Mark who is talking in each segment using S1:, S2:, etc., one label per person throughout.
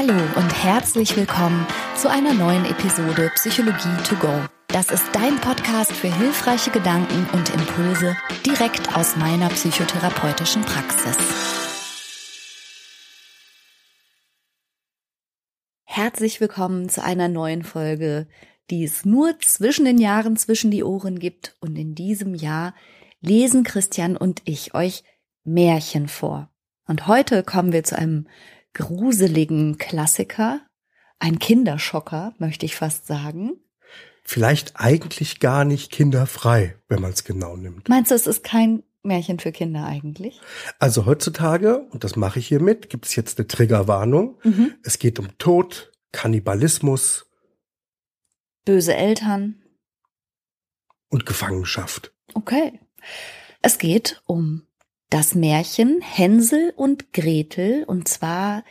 S1: Hallo und herzlich willkommen zu einer neuen Episode Psychologie to go. Das ist dein Podcast für hilfreiche Gedanken und Impulse direkt aus meiner psychotherapeutischen Praxis. Herzlich willkommen zu einer neuen Folge, die es nur zwischen den Jahren zwischen die Ohren gibt und in diesem Jahr lesen Christian und ich euch Märchen vor. Und heute kommen wir zu einem gruseligen Klassiker, ein Kinderschocker, möchte ich fast sagen.
S2: Vielleicht eigentlich gar nicht kinderfrei, wenn man es genau nimmt.
S1: Meinst du, es ist kein Märchen für Kinder eigentlich?
S2: Also heutzutage, und das mache ich hiermit, gibt es jetzt eine Triggerwarnung. Mhm. Es geht um Tod, Kannibalismus,
S1: böse Eltern
S2: und Gefangenschaft.
S1: Okay. Es geht um das Märchen Hänsel und Gretel, und zwar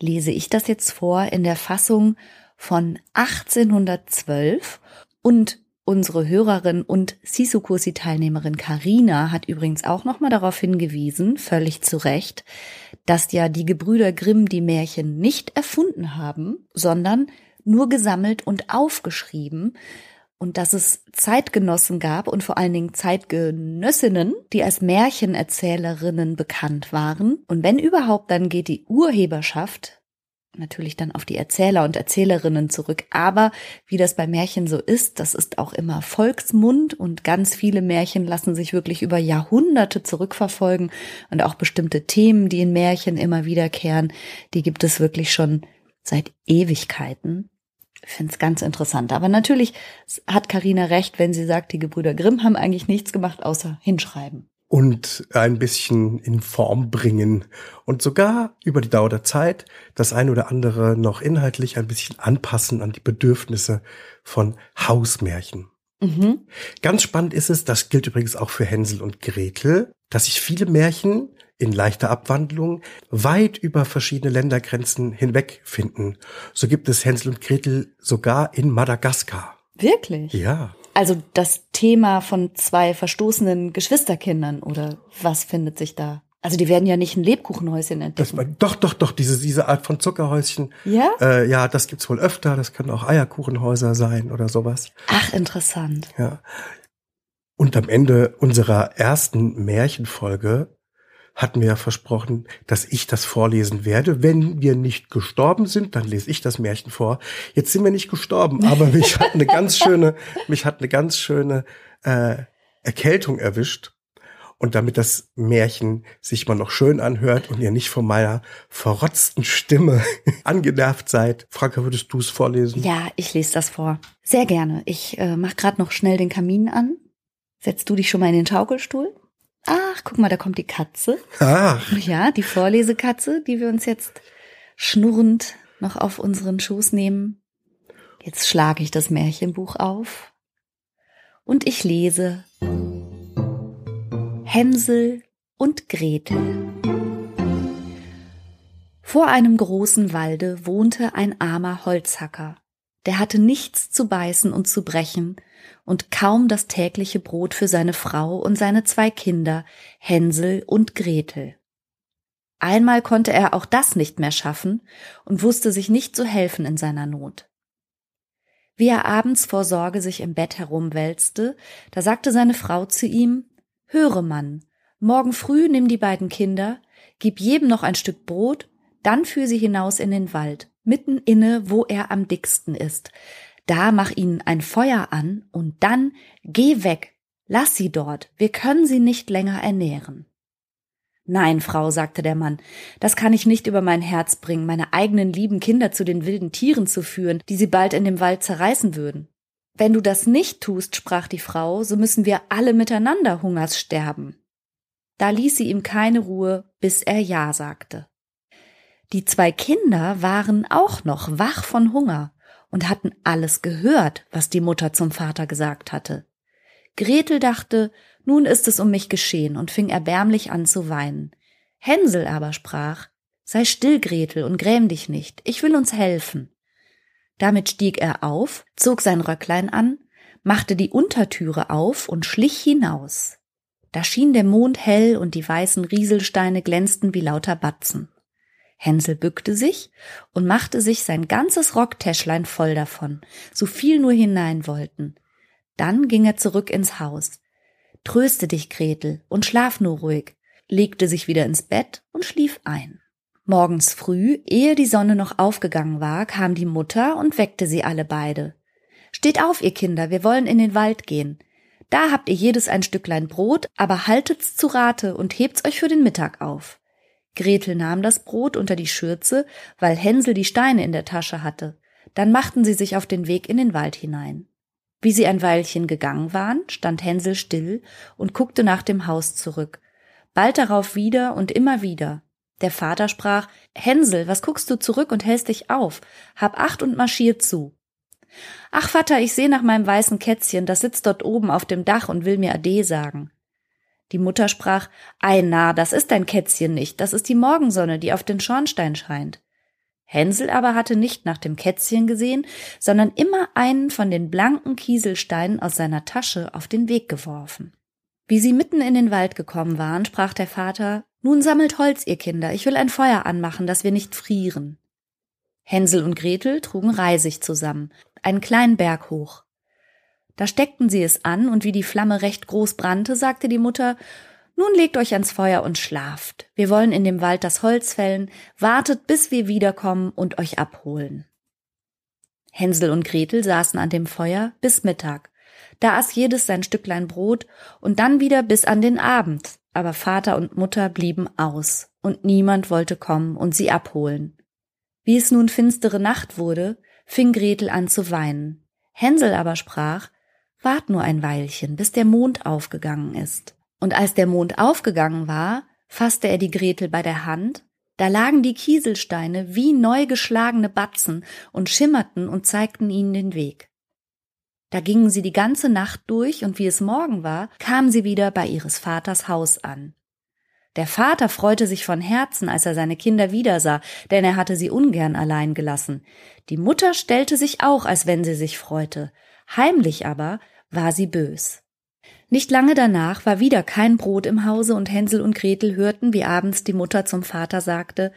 S1: lese ich das jetzt vor in der Fassung von 1812 und unsere Hörerin und Sisukursi-Teilnehmerin Karina hat übrigens auch nochmal darauf hingewiesen, völlig zu Recht, dass ja die Gebrüder Grimm die Märchen nicht erfunden haben, sondern nur gesammelt und aufgeschrieben, und dass es Zeitgenossen gab und vor allen Dingen Zeitgenössinnen, die als Märchenerzählerinnen bekannt waren. Und wenn überhaupt, dann geht die Urheberschaft natürlich dann auf die Erzähler und Erzählerinnen zurück. Aber wie das bei Märchen so ist, das ist auch immer Volksmund und ganz viele Märchen lassen sich wirklich über Jahrhunderte zurückverfolgen und auch bestimmte Themen, die in Märchen immer wiederkehren, die gibt es wirklich schon seit Ewigkeiten. Ich finde es ganz interessant. Aber natürlich hat Karina recht, wenn sie sagt, die Gebrüder Grimm haben eigentlich nichts gemacht, außer hinschreiben.
S2: Und ein bisschen in Form bringen. Und sogar über die Dauer der Zeit das eine oder andere noch inhaltlich ein bisschen anpassen an die Bedürfnisse von Hausmärchen. Mhm. Ganz spannend ist es, das gilt übrigens auch für Hänsel und Gretel, dass sich viele Märchen in leichter Abwandlung weit über verschiedene Ländergrenzen hinweg finden. So gibt es Hänsel und Gretel sogar in Madagaskar.
S1: Wirklich?
S2: Ja.
S1: Also das Thema von zwei verstoßenen Geschwisterkindern oder was findet sich da? Also die werden ja nicht ein Lebkuchenhäuschen entdecken.
S2: Das, doch, doch, doch, diese, diese Art von Zuckerhäuschen.
S1: Ja?
S2: Äh, ja, das gibt's wohl öfter. Das können auch Eierkuchenhäuser sein oder sowas.
S1: Ach, interessant.
S2: Ja. Und am Ende unserer ersten Märchenfolge hatten wir ja versprochen, dass ich das vorlesen werde. Wenn wir nicht gestorben sind, dann lese ich das Märchen vor. Jetzt sind wir nicht gestorben, aber mich hat eine ganz schöne, mich hat eine ganz schöne äh, Erkältung erwischt. Und damit das Märchen sich mal noch schön anhört und ihr nicht von meiner verrotzten Stimme angenervt seid, Franka, würdest du es vorlesen?
S1: Ja, ich lese das vor. Sehr gerne. Ich äh, mach gerade noch schnell den Kamin an. Setzt du dich schon mal in den Schaukelstuhl? Ach, guck mal, da kommt die Katze.
S2: Ach.
S1: Ja, die Vorlesekatze, die wir uns jetzt schnurrend noch auf unseren Schoß nehmen. Jetzt schlage ich das Märchenbuch auf und ich lese Hänsel und Gretel. Vor einem großen Walde wohnte ein armer Holzhacker. Der hatte nichts zu beißen und zu brechen und kaum das tägliche Brot für seine Frau und seine zwei Kinder, Hänsel und Gretel. Einmal konnte er auch das nicht mehr schaffen und wusste sich nicht zu helfen in seiner Not. Wie er abends vor Sorge sich im Bett herumwälzte, da sagte seine Frau zu ihm, Höre, Mann, morgen früh nimm die beiden Kinder, gib jedem noch ein Stück Brot, dann führ sie hinaus in den Wald, mitten inne, wo er am dicksten ist, da mach ihnen ein Feuer an und dann geh weg, lass sie dort, wir können sie nicht länger ernähren. Nein, Frau, sagte der Mann, das kann ich nicht über mein Herz bringen, meine eigenen lieben Kinder zu den wilden Tieren zu führen, die sie bald in dem Wald zerreißen würden. Wenn du das nicht tust, sprach die Frau, so müssen wir alle miteinander Hungers sterben. Da ließ sie ihm keine Ruhe, bis er Ja sagte. Die zwei Kinder waren auch noch wach von Hunger und hatten alles gehört, was die Mutter zum Vater gesagt hatte. Gretel dachte, nun ist es um mich geschehen und fing erbärmlich an zu weinen. Hänsel aber sprach, sei still, Gretel, und gräm dich nicht, ich will uns helfen. Damit stieg er auf, zog sein Röcklein an, machte die Untertüre auf und schlich hinaus. Da schien der Mond hell und die weißen Rieselsteine glänzten wie lauter Batzen. Hänsel bückte sich und machte sich sein ganzes Rocktäschlein voll davon, so viel nur hinein wollten. Dann ging er zurück ins Haus. Tröste dich, Gretel, und schlaf nur ruhig, legte sich wieder ins Bett und schlief ein. Morgens früh, ehe die Sonne noch aufgegangen war, kam die Mutter und weckte sie alle beide. Steht auf, ihr Kinder, wir wollen in den Wald gehen. Da habt ihr jedes ein Stücklein Brot, aber haltet's zu Rate und hebt's euch für den Mittag auf. Gretel nahm das Brot unter die Schürze, weil Hänsel die Steine in der Tasche hatte. Dann machten sie sich auf den Weg in den Wald hinein. Wie sie ein Weilchen gegangen waren, stand Hänsel still und guckte nach dem Haus zurück. Bald darauf wieder und immer wieder. Der Vater sprach, Hänsel, was guckst du zurück und hältst dich auf? Hab acht und marschier zu. Ach, Vater, ich seh nach meinem weißen Kätzchen, das sitzt dort oben auf dem Dach und will mir Ade sagen. Die Mutter sprach, Ei, na, das ist dein Kätzchen nicht, das ist die Morgensonne, die auf den Schornstein scheint. Hänsel aber hatte nicht nach dem Kätzchen gesehen, sondern immer einen von den blanken Kieselsteinen aus seiner Tasche auf den Weg geworfen. Wie sie mitten in den Wald gekommen waren, sprach der Vater, Nun sammelt Holz, ihr Kinder, ich will ein Feuer anmachen, dass wir nicht frieren. Hänsel und Gretel trugen Reisig zusammen, einen kleinen Berg hoch. Da steckten sie es an, und wie die Flamme recht groß brannte, sagte die Mutter Nun legt euch ans Feuer und schlaft. Wir wollen in dem Wald das Holz fällen, wartet, bis wir wiederkommen und euch abholen. Hänsel und Gretel saßen an dem Feuer bis Mittag. Da aß jedes sein Stücklein Brot und dann wieder bis an den Abend, aber Vater und Mutter blieben aus, und niemand wollte kommen und sie abholen. Wie es nun finstere Nacht wurde, fing Gretel an zu weinen. Hänsel aber sprach, Wart nur ein Weilchen, bis der Mond aufgegangen ist. Und als der Mond aufgegangen war, fasste er die Gretel bei der Hand, da lagen die Kieselsteine wie neu geschlagene Batzen und schimmerten und zeigten ihnen den Weg. Da gingen sie die ganze Nacht durch, und wie es Morgen war, kamen sie wieder bei ihres Vaters Haus an. Der Vater freute sich von Herzen, als er seine Kinder wiedersah, denn er hatte sie ungern allein gelassen. Die Mutter stellte sich auch, als wenn sie sich freute, Heimlich aber war sie bös. Nicht lange danach war wieder kein Brot im Hause und Hänsel und Gretel hörten, wie abends die Mutter zum Vater sagte,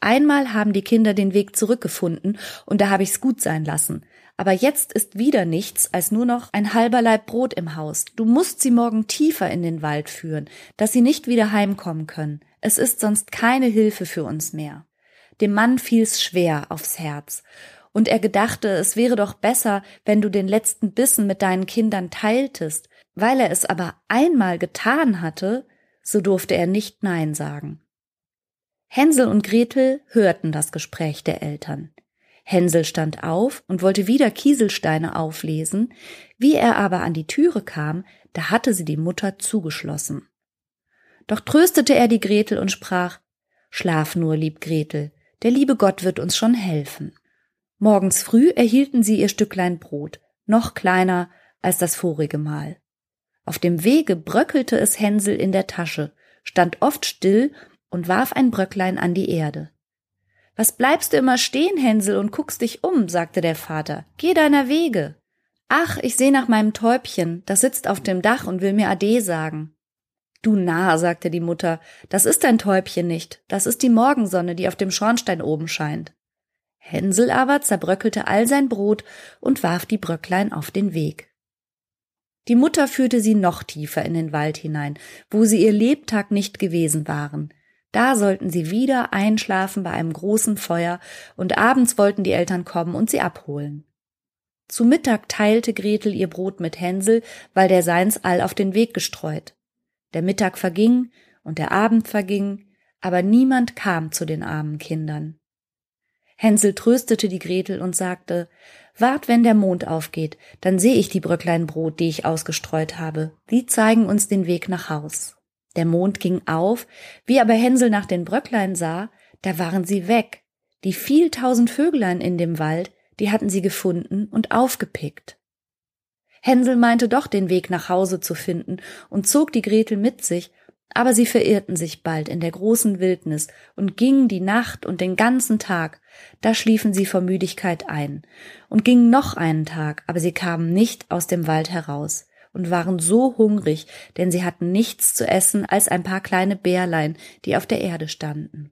S1: Einmal haben die Kinder den Weg zurückgefunden und da habe ich's gut sein lassen. Aber jetzt ist wieder nichts als nur noch ein halber Leib Brot im Haus. Du musst sie morgen tiefer in den Wald führen, dass sie nicht wieder heimkommen können. Es ist sonst keine Hilfe für uns mehr. Dem Mann fiel's schwer aufs Herz und er gedachte, es wäre doch besser, wenn du den letzten Bissen mit deinen Kindern teiltest. Weil er es aber einmal getan hatte, so durfte er nicht Nein sagen. Hänsel und Gretel hörten das Gespräch der Eltern. Hänsel stand auf und wollte wieder Kieselsteine auflesen, wie er aber an die Türe kam, da hatte sie die Mutter zugeschlossen. Doch tröstete er die Gretel und sprach Schlaf nur, lieb Gretel, der liebe Gott wird uns schon helfen. Morgens früh erhielten sie ihr Stücklein Brot, noch kleiner als das vorige Mal. Auf dem Wege bröckelte es Hänsel in der Tasche, stand oft still und warf ein Bröcklein an die Erde. Was bleibst du immer stehen, Hänsel, und guckst dich um, sagte der Vater. Geh deiner Wege. Ach, ich seh nach meinem Täubchen, das sitzt auf dem Dach und will mir Ade sagen. Du Narr, sagte die Mutter, das ist dein Täubchen nicht, das ist die Morgensonne, die auf dem Schornstein oben scheint. Hänsel aber zerbröckelte all sein Brot und warf die Bröcklein auf den Weg. Die Mutter führte sie noch tiefer in den Wald hinein, wo sie ihr Lebtag nicht gewesen waren. Da sollten sie wieder einschlafen bei einem großen Feuer, und abends wollten die Eltern kommen und sie abholen. Zu Mittag teilte Gretel ihr Brot mit Hänsel, weil der seins all auf den Weg gestreut. Der Mittag verging und der Abend verging, aber niemand kam zu den armen Kindern. Hänsel tröstete die Gretel und sagte, Wart, wenn der Mond aufgeht, dann sehe ich die Bröcklein Brot, die ich ausgestreut habe. Die zeigen uns den Weg nach Haus. Der Mond ging auf, wie aber Hänsel nach den Bröcklein sah, da waren sie weg. Die viel tausend Vöglein in dem Wald, die hatten sie gefunden und aufgepickt. Hänsel meinte doch den Weg nach Hause zu finden und zog die Gretel mit sich aber sie verirrten sich bald in der großen Wildnis und gingen die Nacht und den ganzen Tag, da schliefen sie vor Müdigkeit ein, und gingen noch einen Tag, aber sie kamen nicht aus dem Wald heraus und waren so hungrig, denn sie hatten nichts zu essen als ein paar kleine Bärlein, die auf der Erde standen.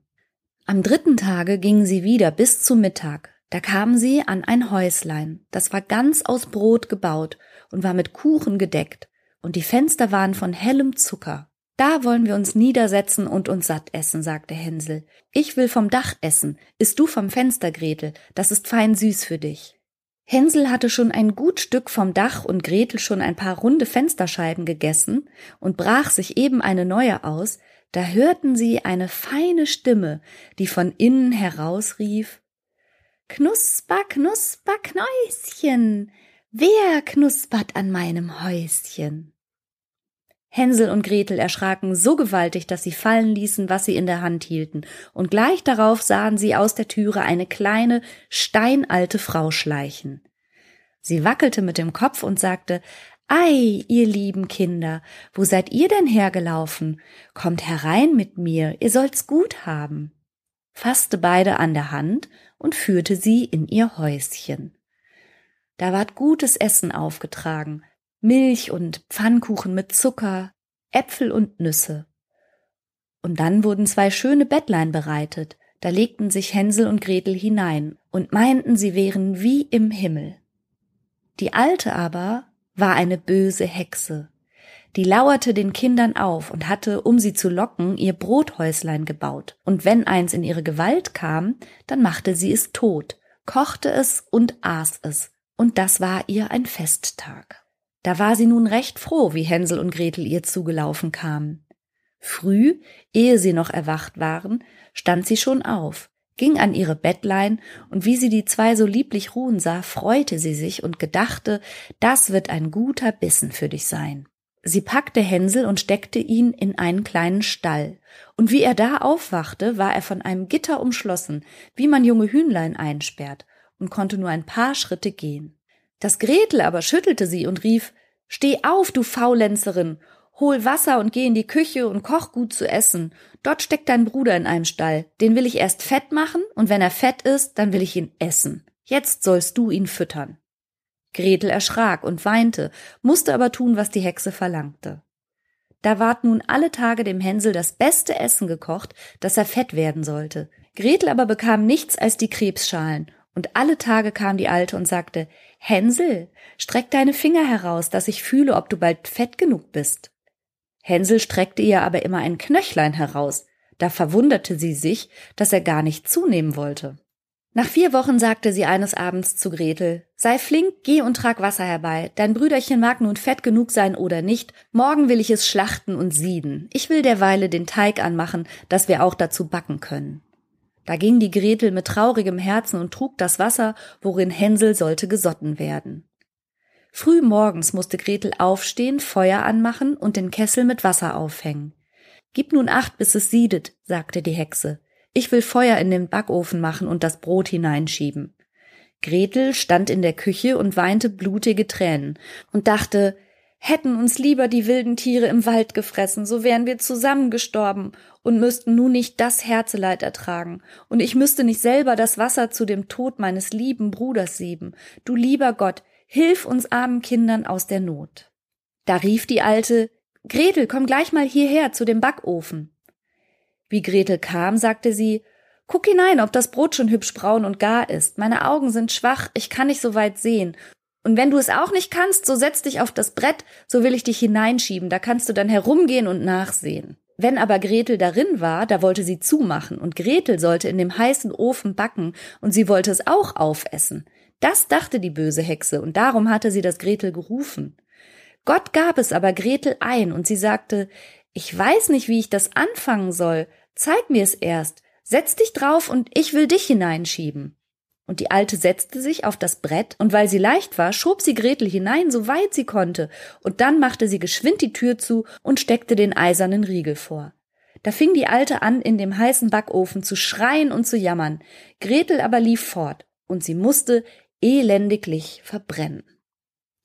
S1: Am dritten Tage gingen sie wieder bis zu Mittag. Da kamen sie an ein Häuslein, das war ganz aus Brot gebaut und war mit Kuchen gedeckt, und die Fenster waren von hellem Zucker. Da wollen wir uns niedersetzen und uns satt essen, sagte Hänsel. Ich will vom Dach essen, isst du vom Fenster, Gretel, das ist fein süß für dich. Hänsel hatte schon ein gut Stück vom Dach und Gretel schon ein paar runde Fensterscheiben gegessen und brach sich eben eine neue aus, da hörten sie eine feine Stimme, die von innen heraus rief Knusper, knusper, Knäuschen, wer knuspert an meinem Häuschen? Hänsel und Gretel erschraken so gewaltig, dass sie fallen ließen, was sie in der Hand hielten, und gleich darauf sahen sie aus der Türe eine kleine, steinalte Frau schleichen. Sie wackelte mit dem Kopf und sagte Ei, ihr lieben Kinder, wo seid ihr denn hergelaufen? Kommt herein mit mir, ihr sollt's gut haben. Fasste beide an der Hand und führte sie in ihr Häuschen. Da ward gutes Essen aufgetragen, Milch und Pfannkuchen mit Zucker, Äpfel und Nüsse. Und dann wurden zwei schöne Bettlein bereitet, da legten sich Hänsel und Gretel hinein und meinten, sie wären wie im Himmel. Die Alte aber war eine böse Hexe. Die lauerte den Kindern auf und hatte, um sie zu locken, ihr Brothäuslein gebaut. Und wenn eins in ihre Gewalt kam, dann machte sie es tot, kochte es und aß es. Und das war ihr ein Festtag. Da war sie nun recht froh, wie Hänsel und Gretel ihr zugelaufen kamen. Früh, ehe sie noch erwacht waren, stand sie schon auf, ging an ihre Bettlein, und wie sie die zwei so lieblich ruhen sah, freute sie sich und gedachte, das wird ein guter Bissen für dich sein. Sie packte Hänsel und steckte ihn in einen kleinen Stall, und wie er da aufwachte, war er von einem Gitter umschlossen, wie man junge Hühnlein einsperrt, und konnte nur ein paar Schritte gehen. Das Gretel aber schüttelte sie und rief Steh auf, du Faulenzerin, hol Wasser und geh in die Küche und koch gut zu essen. Dort steckt dein Bruder in einem Stall. Den will ich erst fett machen, und wenn er fett ist, dann will ich ihn essen. Jetzt sollst du ihn füttern. Gretel erschrak und weinte, musste aber tun, was die Hexe verlangte. Da ward nun alle Tage dem Hänsel das beste Essen gekocht, dass er fett werden sollte. Gretel aber bekam nichts als die Krebsschalen, und alle Tage kam die Alte und sagte, Hänsel, streck deine Finger heraus, dass ich fühle, ob du bald fett genug bist. Hänsel streckte ihr aber immer ein Knöchlein heraus, da verwunderte sie sich, dass er gar nicht zunehmen wollte. Nach vier Wochen sagte sie eines Abends zu Gretel, sei flink, geh und trag Wasser herbei, dein Brüderchen mag nun fett genug sein oder nicht, morgen will ich es schlachten und sieden, ich will derweile den Teig anmachen, dass wir auch dazu backen können. Da ging die Gretel mit traurigem Herzen und trug das Wasser, worin Hänsel sollte gesotten werden. Früh morgens musste Gretel aufstehen, Feuer anmachen und den Kessel mit Wasser aufhängen. Gib nun acht, bis es siedet, sagte die Hexe. Ich will Feuer in den Backofen machen und das Brot hineinschieben. Gretel stand in der Küche und weinte blutige Tränen und dachte, Hätten uns lieber die wilden Tiere im Wald gefressen, so wären wir zusammengestorben und müssten nun nicht das Herzeleid ertragen, und ich müsste nicht selber das Wasser zu dem Tod meines lieben Bruders sieben. Du lieber Gott, hilf uns armen Kindern aus der Not. Da rief die Alte, Gretel, komm gleich mal hierher zu dem Backofen. Wie Gretel kam, sagte sie, Guck hinein, ob das Brot schon hübsch braun und gar ist. Meine Augen sind schwach, ich kann nicht so weit sehen, und wenn du es auch nicht kannst, so setz dich auf das Brett, so will ich dich hineinschieben, da kannst du dann herumgehen und nachsehen. Wenn aber Gretel darin war, da wollte sie zumachen, und Gretel sollte in dem heißen Ofen backen, und sie wollte es auch aufessen. Das dachte die böse Hexe, und darum hatte sie das Gretel gerufen. Gott gab es aber Gretel ein, und sie sagte, ich weiß nicht, wie ich das anfangen soll, zeig mir es erst, setz dich drauf, und ich will dich hineinschieben und die Alte setzte sich auf das Brett, und weil sie leicht war, schob sie Gretel hinein, so weit sie konnte, und dann machte sie geschwind die Tür zu und steckte den eisernen Riegel vor. Da fing die Alte an, in dem heißen Backofen zu schreien und zu jammern. Gretel aber lief fort, und sie musste elendiglich verbrennen.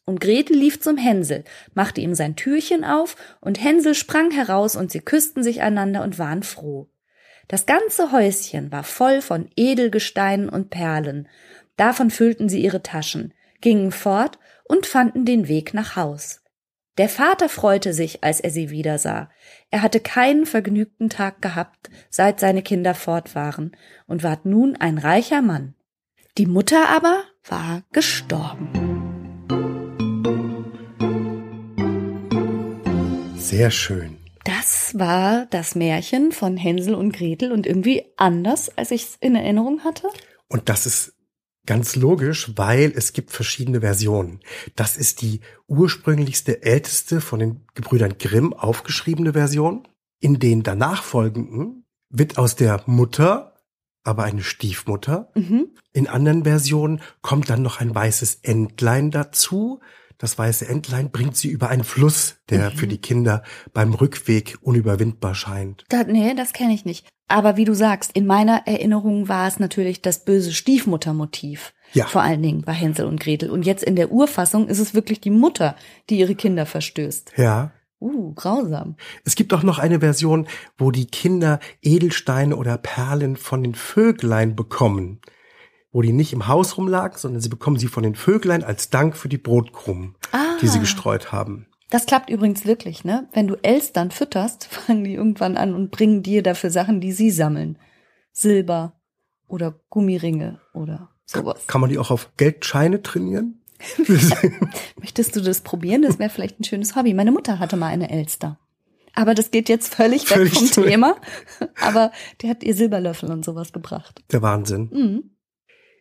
S1: Und Gretel lief zum Hänsel, machte ihm sein Türchen auf, und Hänsel sprang heraus, und sie küssten sich einander und waren froh. Das ganze Häuschen war voll von Edelgesteinen und Perlen. Davon füllten sie ihre Taschen, gingen fort und fanden den Weg nach Haus. Der Vater freute sich, als er sie wiedersah. Er hatte keinen vergnügten Tag gehabt, seit seine Kinder fort waren, und ward nun ein reicher Mann. Die Mutter aber war gestorben.
S2: Sehr schön.
S1: Das war das Märchen von Hänsel und Gretel und irgendwie anders, als ich es in Erinnerung hatte.
S2: Und das ist ganz logisch, weil es gibt verschiedene Versionen. Das ist die ursprünglichste, älteste von den Gebrüdern Grimm aufgeschriebene Version. In den danach folgenden wird aus der Mutter aber eine Stiefmutter.
S1: Mhm.
S2: In anderen Versionen kommt dann noch ein weißes Entlein dazu. Das weiße Entlein bringt sie über einen Fluss, der
S1: Mhm.
S2: für die Kinder beim Rückweg unüberwindbar scheint.
S1: Da, nee, das kenne ich nicht. Aber wie du sagst, in meiner Erinnerung war es natürlich das böse Stiefmuttermotiv.
S2: Ja.
S1: Vor allen Dingen bei Hänsel und Gretel. Und jetzt in der Urfassung ist es wirklich die Mutter, die ihre Kinder verstößt.
S2: Ja.
S1: Uh, grausam.
S2: Es gibt auch noch eine Version, wo die Kinder Edelsteine oder Perlen von den Vöglein bekommen. Wo die nicht im Haus rumlagen, sondern sie bekommen sie von den Vöglein als Dank für die Brotkrumen,
S1: Ah.
S2: die sie gestreut haben.
S1: Das klappt übrigens wirklich, ne? Wenn du Elstern fütterst, fangen die irgendwann an und bringen dir dafür Sachen, die sie sammeln. Silber oder Gummiringe oder sowas.
S2: Kann man die auch auf Geldscheine trainieren?
S1: Möchtest du das probieren? Das wäre vielleicht ein schönes Hobby. Meine Mutter hatte mal eine Elster. Aber das geht jetzt völlig weg
S2: Völlig
S1: vom
S2: zurück.
S1: Thema. Aber die hat ihr Silberlöffel und sowas gebracht.
S2: Der Wahnsinn.
S1: Mhm.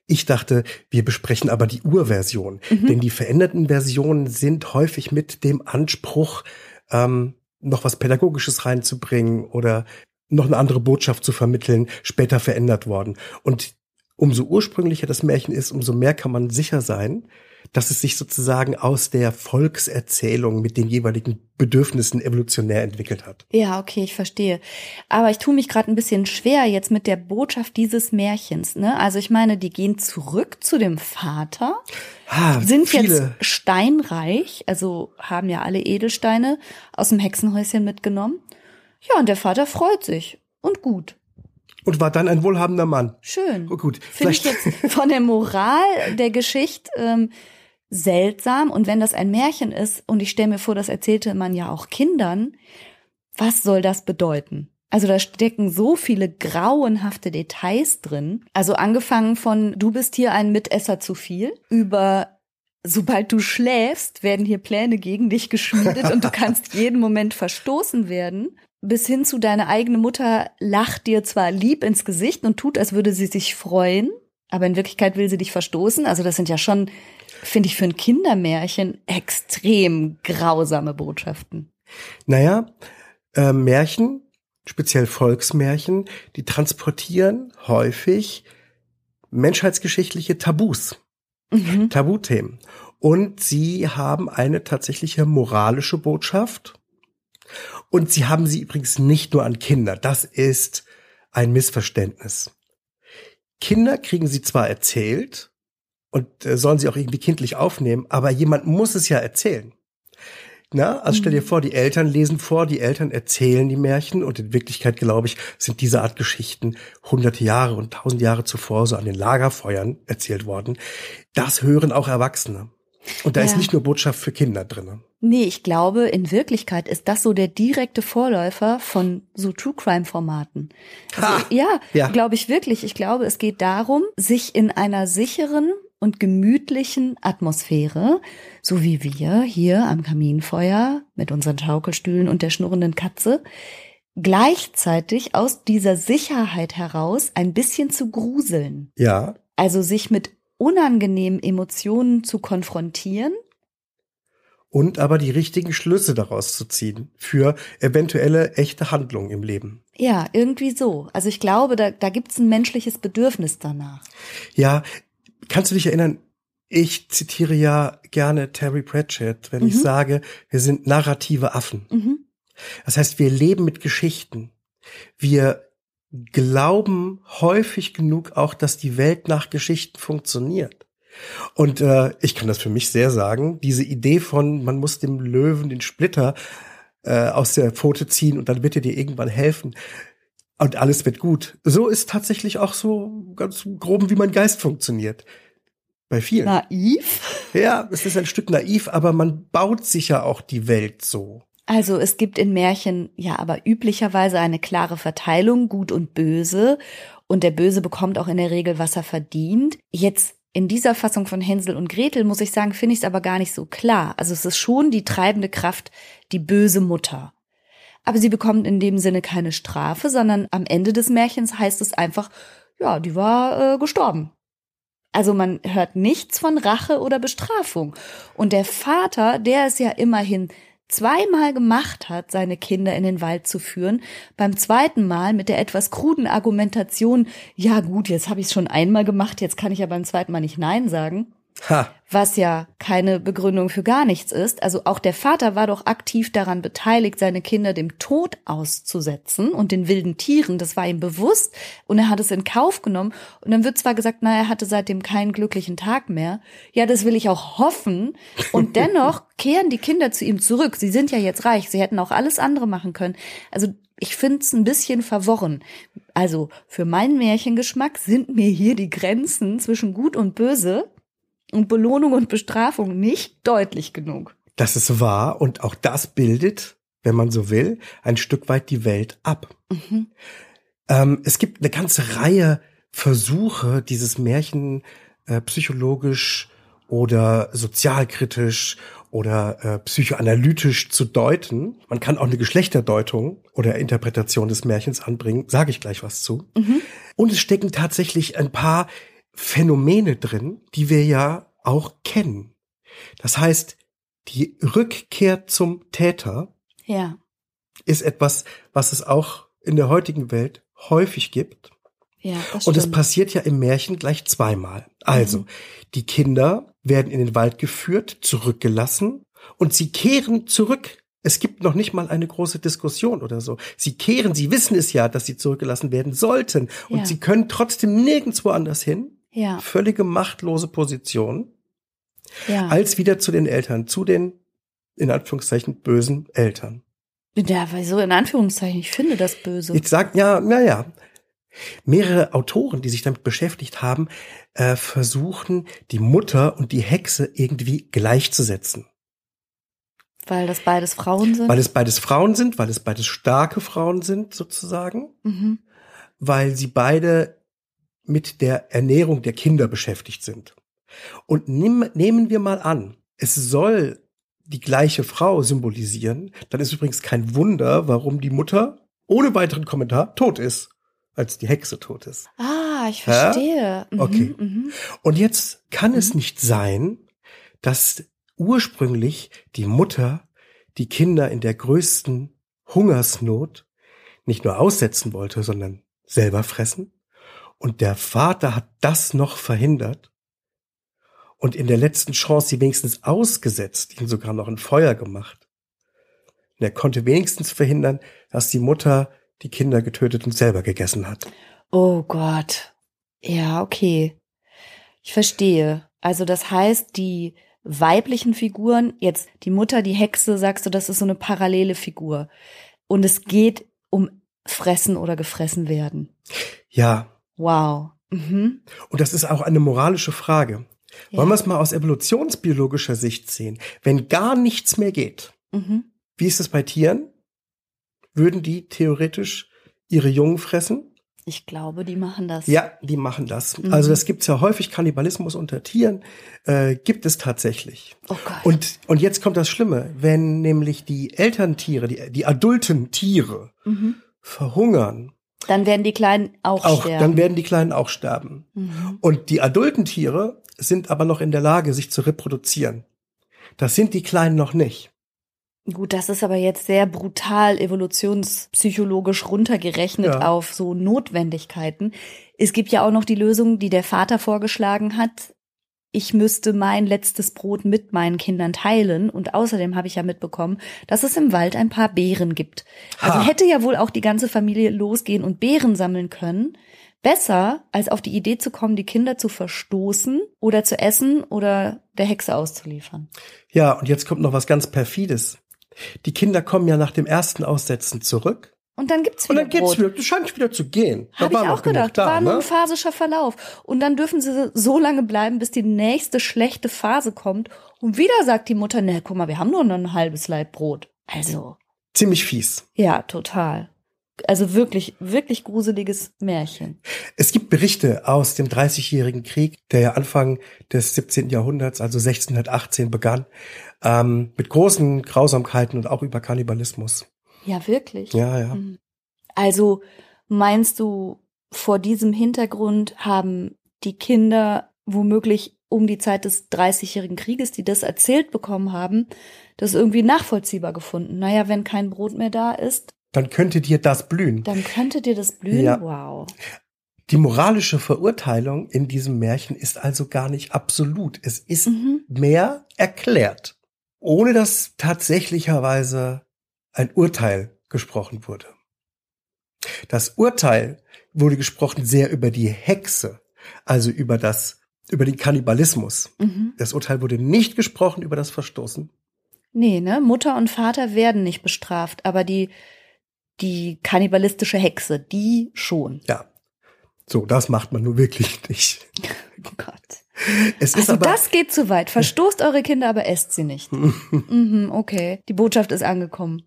S2: Ich dachte, wir besprechen aber die Urversion.
S1: Mhm.
S2: Denn die veränderten Versionen sind häufig mit dem Anspruch, ähm, noch was Pädagogisches reinzubringen oder noch eine andere Botschaft zu vermitteln, später verändert worden. Und umso ursprünglicher das Märchen ist, umso mehr kann man sicher sein, dass es sich sozusagen aus der Volkserzählung mit den jeweiligen Bedürfnissen evolutionär entwickelt hat.
S1: Ja, okay, ich verstehe. Aber ich tue mich gerade ein bisschen schwer jetzt mit der Botschaft dieses Märchens. Ne? Also ich meine, die gehen zurück zu dem Vater,
S2: Ah,
S1: sind
S2: viele,
S1: jetzt steinreich, also haben ja alle Edelsteine aus dem Hexenhäuschen mitgenommen. Ja, und der Vater freut sich. Und gut.
S2: und war dann ein wohlhabender Mann.
S1: Schön.
S2: Oh, gut,
S1: Finde ich
S2: vielleicht-
S1: jetzt von der Moral der Geschichte ähm, seltsam. Und wenn das ein Märchen ist, und ich stelle mir vor, das erzählte man ja auch Kindern, was soll das bedeuten? Also da stecken so viele grauenhafte Details drin. Also angefangen von, du bist hier ein Mitesser zu viel, über sobald du schläfst, werden hier Pläne gegen dich geschmiedet und du kannst jeden Moment verstoßen werden. Bis hin zu deine eigene Mutter lacht dir zwar lieb ins Gesicht und tut, als würde sie sich freuen, aber in Wirklichkeit will sie dich verstoßen. Also das sind ja schon, finde ich, für ein Kindermärchen extrem grausame Botschaften.
S2: Naja, äh, Märchen, speziell Volksmärchen, die transportieren häufig menschheitsgeschichtliche Tabus,
S1: Mhm.
S2: Tabuthemen. Und sie haben eine tatsächliche moralische Botschaft. Und sie haben sie übrigens nicht nur an Kinder. Das ist ein Missverständnis. Kinder kriegen sie zwar erzählt und äh, sollen sie auch irgendwie kindlich aufnehmen, aber jemand muss es ja erzählen. Na, also stell dir vor, die Eltern lesen vor, die Eltern erzählen die Märchen und in Wirklichkeit, glaube ich, sind diese Art Geschichten hunderte Jahre und tausend Jahre zuvor so an den Lagerfeuern erzählt worden. Das hören auch Erwachsene. Und da ist
S1: Ja.
S2: nicht nur Botschaft für Kinder drinne.
S1: Nee, ich glaube, in Wirklichkeit ist das so der direkte Vorläufer von so True Crime Formaten. Also, ja,
S2: Ja.
S1: glaube ich wirklich. Ich glaube, es geht darum, sich in einer sicheren und gemütlichen Atmosphäre, so wie wir hier am Kaminfeuer mit unseren Schaukelstühlen und der schnurrenden Katze, gleichzeitig aus dieser Sicherheit heraus ein bisschen zu gruseln.
S2: Ja,
S1: Also sich mit unangenehmen Emotionen zu konfrontieren
S2: und aber die richtigen Schlüsse daraus zu ziehen für eventuelle echte Handlungen im Leben.
S1: Ja, irgendwie so. Also ich glaube, da, da gibt's ein menschliches Bedürfnis danach.
S2: Ja, kannst du dich erinnern? Ich zitiere ja gerne Terry Pratchett, wenn ich
S1: Mhm.
S2: sage, wir sind narrative Affen.
S1: Mhm.
S2: Das heißt, wir leben mit Geschichten. Wir glauben häufig genug auch, dass die Welt nach Geschichten funktioniert. Und äh, ich kann das für mich sehr sagen, diese Idee von, man muss dem Löwen den Splitter äh, aus der Pfote ziehen und dann wird er dir irgendwann helfen und alles wird gut. So ist tatsächlich auch so ganz groben, wie mein Geist funktioniert. Bei vielen.
S1: Naiv?
S2: Ja, es ist ein Stück naiv, aber man baut sich ja auch die Welt so.
S1: Also es gibt in Märchen ja aber üblicherweise eine klare Verteilung, gut und böse. Und der Böse bekommt auch in der Regel, was er verdient. Jetzt in dieser Fassung von Hänsel und Gretel, muss ich sagen, finde ich es aber gar nicht so klar. Also es ist schon die treibende Kraft, die böse Mutter. Aber sie bekommt in dem Sinne keine Strafe, sondern am Ende des Märchens heißt es einfach, ja, die war äh, gestorben. Also man hört nichts von Rache oder Bestrafung. Und der Vater, der ist ja immerhin zweimal gemacht hat, seine Kinder in den Wald zu führen, beim zweiten Mal mit der etwas kruden Argumentation, ja gut, jetzt habe ich es schon einmal gemacht, jetzt kann ich ja beim zweiten Mal nicht Nein sagen. Ha. Was ja keine Begründung für gar nichts ist. Also auch der Vater war doch aktiv daran beteiligt, seine Kinder dem Tod auszusetzen und den wilden Tieren. Das war ihm bewusst und er hat es in Kauf genommen. Und dann wird zwar gesagt, na, er hatte seitdem keinen glücklichen Tag mehr. Ja, das will ich auch hoffen. Und dennoch kehren die Kinder zu ihm zurück. Sie sind ja jetzt reich. Sie hätten auch alles andere machen können. Also ich finde es ein bisschen verworren. Also für meinen Märchengeschmack sind mir hier die Grenzen zwischen gut und böse und Belohnung und Bestrafung nicht deutlich genug.
S2: Das ist wahr und auch das bildet, wenn man so will, ein Stück weit die Welt ab. Mhm. Ähm, es gibt eine ganze Reihe Versuche, dieses Märchen äh, psychologisch oder sozialkritisch oder äh, psychoanalytisch zu deuten. Man kann auch eine Geschlechterdeutung oder Interpretation des Märchens anbringen, sage ich gleich was zu. Mhm. Und es stecken tatsächlich ein paar Phänomene drin, die wir ja auch kennen. Das heißt, die Rückkehr zum Täter
S1: ja.
S2: ist etwas, was es auch in der heutigen Welt häufig gibt.
S1: Ja, das
S2: Und es passiert ja im Märchen gleich zweimal. Also, mhm. die Kinder werden in den Wald geführt, zurückgelassen und sie kehren zurück. Es gibt noch nicht mal eine große Diskussion oder so. Sie kehren, sie wissen es ja, dass sie zurückgelassen werden sollten und ja. sie können trotzdem nirgendwo anders hin
S1: ja.
S2: völlige machtlose Position,
S1: ja.
S2: als wieder zu den Eltern, zu den, in Anführungszeichen, bösen Eltern.
S1: Ja, wieso in Anführungszeichen? Ich finde das böse.
S2: Ich sag, ja, naja. Mehrere Autoren, die sich damit beschäftigt haben, äh, versuchen, die Mutter und die Hexe irgendwie gleichzusetzen.
S1: Weil das beides Frauen sind?
S2: Weil es beides Frauen sind, weil es beides starke Frauen sind, sozusagen.
S1: Mhm.
S2: Weil sie beide mit der Ernährung der Kinder beschäftigt sind. Und nimm, nehmen wir mal an, es soll die gleiche Frau symbolisieren, dann ist übrigens kein Wunder, warum die Mutter ohne weiteren Kommentar tot ist, als die Hexe tot ist.
S1: Ah, ich verstehe.
S2: Ja? Mhm, okay. Mhm. Und jetzt kann mhm. es nicht sein, dass ursprünglich die Mutter die Kinder in der größten Hungersnot nicht nur aussetzen wollte, sondern selber fressen. Und der Vater hat das noch verhindert und in der letzten Chance sie wenigstens ausgesetzt, ihn sogar noch ein Feuer gemacht. Und er konnte wenigstens verhindern, dass die Mutter die Kinder getötet und selber gegessen hat.
S1: Oh Gott. Ja, okay. Ich verstehe. Also das heißt, die weiblichen Figuren, jetzt die Mutter, die Hexe, sagst du, das ist so eine parallele Figur. Und es geht um Fressen oder gefressen werden.
S2: Ja,
S1: Wow. Mhm.
S2: Und das ist auch eine moralische Frage. Ja. Wollen wir es mal aus evolutionsbiologischer Sicht sehen? Wenn gar nichts mehr geht,
S1: mhm.
S2: wie ist es bei Tieren? Würden die theoretisch ihre Jungen fressen?
S1: Ich glaube, die machen das.
S2: Ja, die machen das. Mhm. Also das gibt's ja häufig, Kannibalismus unter Tieren äh, gibt es tatsächlich.
S1: Oh Gott.
S2: Und, und jetzt kommt das Schlimme, wenn nämlich die Elterntiere, die, die adulten Tiere
S1: mhm.
S2: verhungern
S1: dann werden die Kleinen auch, auch sterben.
S2: Dann werden die Kleinen auch sterben.
S1: Mhm.
S2: Und die adulten Tiere sind aber noch in der Lage, sich zu reproduzieren. Das sind die Kleinen noch nicht.
S1: Gut, das ist aber jetzt sehr brutal evolutionspsychologisch runtergerechnet ja. auf so Notwendigkeiten. Es gibt ja auch noch die Lösung, die der Vater vorgeschlagen hat, ich müsste mein letztes Brot mit meinen Kindern teilen. Und außerdem habe ich ja mitbekommen, dass es im Wald ein paar Beeren gibt. Also ha. hätte ja wohl auch die ganze Familie losgehen und Beeren sammeln können. Besser, als auf die Idee zu kommen, die Kinder zu verstoßen oder zu essen oder der Hexe auszuliefern.
S2: Ja, und jetzt kommt noch was ganz perfides. Die Kinder kommen ja nach dem ersten Aussetzen zurück
S1: Und dann gibt's
S2: Und
S1: wieder
S2: dann geht's
S1: Brot.
S2: wieder, das scheint wieder zu gehen.
S1: Habe ich auch gedacht.
S2: Da,
S1: war nur
S2: ne?
S1: ein phasischer Verlauf. Und dann dürfen sie so lange bleiben, bis die nächste schlechte Phase kommt. Und wieder sagt die Mutter, ne, guck mal, wir haben nur noch ein halbes Laib Brot. Also,
S2: Ziemlich fies.
S1: ja, total. Also wirklich, wirklich gruseliges Märchen.
S2: Es gibt Berichte aus dem Dreißigjährigen Krieg, der ja Anfang des 17. Jahrhunderts, also 1618 begann, ähm, mit großen Grausamkeiten und auch über Kannibalismus.
S1: Ja, wirklich.
S2: Ja, ja.
S1: Mhm. Also meinst du, vor diesem Hintergrund haben die Kinder womöglich um die Zeit des Dreißigjährigen Krieges, die das erzählt bekommen haben, das irgendwie nachvollziehbar gefunden? Naja, wenn kein Brot mehr da ist,
S2: Dann könnte dir das blühen.
S1: dann könnte dir das blühen.
S2: Ja.
S1: Wow.
S2: Die moralische Verurteilung in diesem Märchen ist also gar nicht absolut. Es ist
S1: Mhm.
S2: mehr erklärt, ohne dass tatsächlicherweise ein Urteil gesprochen wurde. Das Urteil wurde gesprochen sehr über die Hexe, also über das, über den Kannibalismus.
S1: Mhm.
S2: Das Urteil wurde nicht gesprochen über das Verstoßen.
S1: Nee, ne? Mutter und Vater werden nicht bestraft, aber die, die kannibalistische Hexe, die schon.
S2: Ja. So, das macht man nur wirklich nicht.
S1: Oh Gott.
S2: Es ist
S1: Also
S2: aber,
S1: das geht zu weit. Verstoßt eure Kinder, aber esst sie nicht. mhm, okay. Die Botschaft ist angekommen.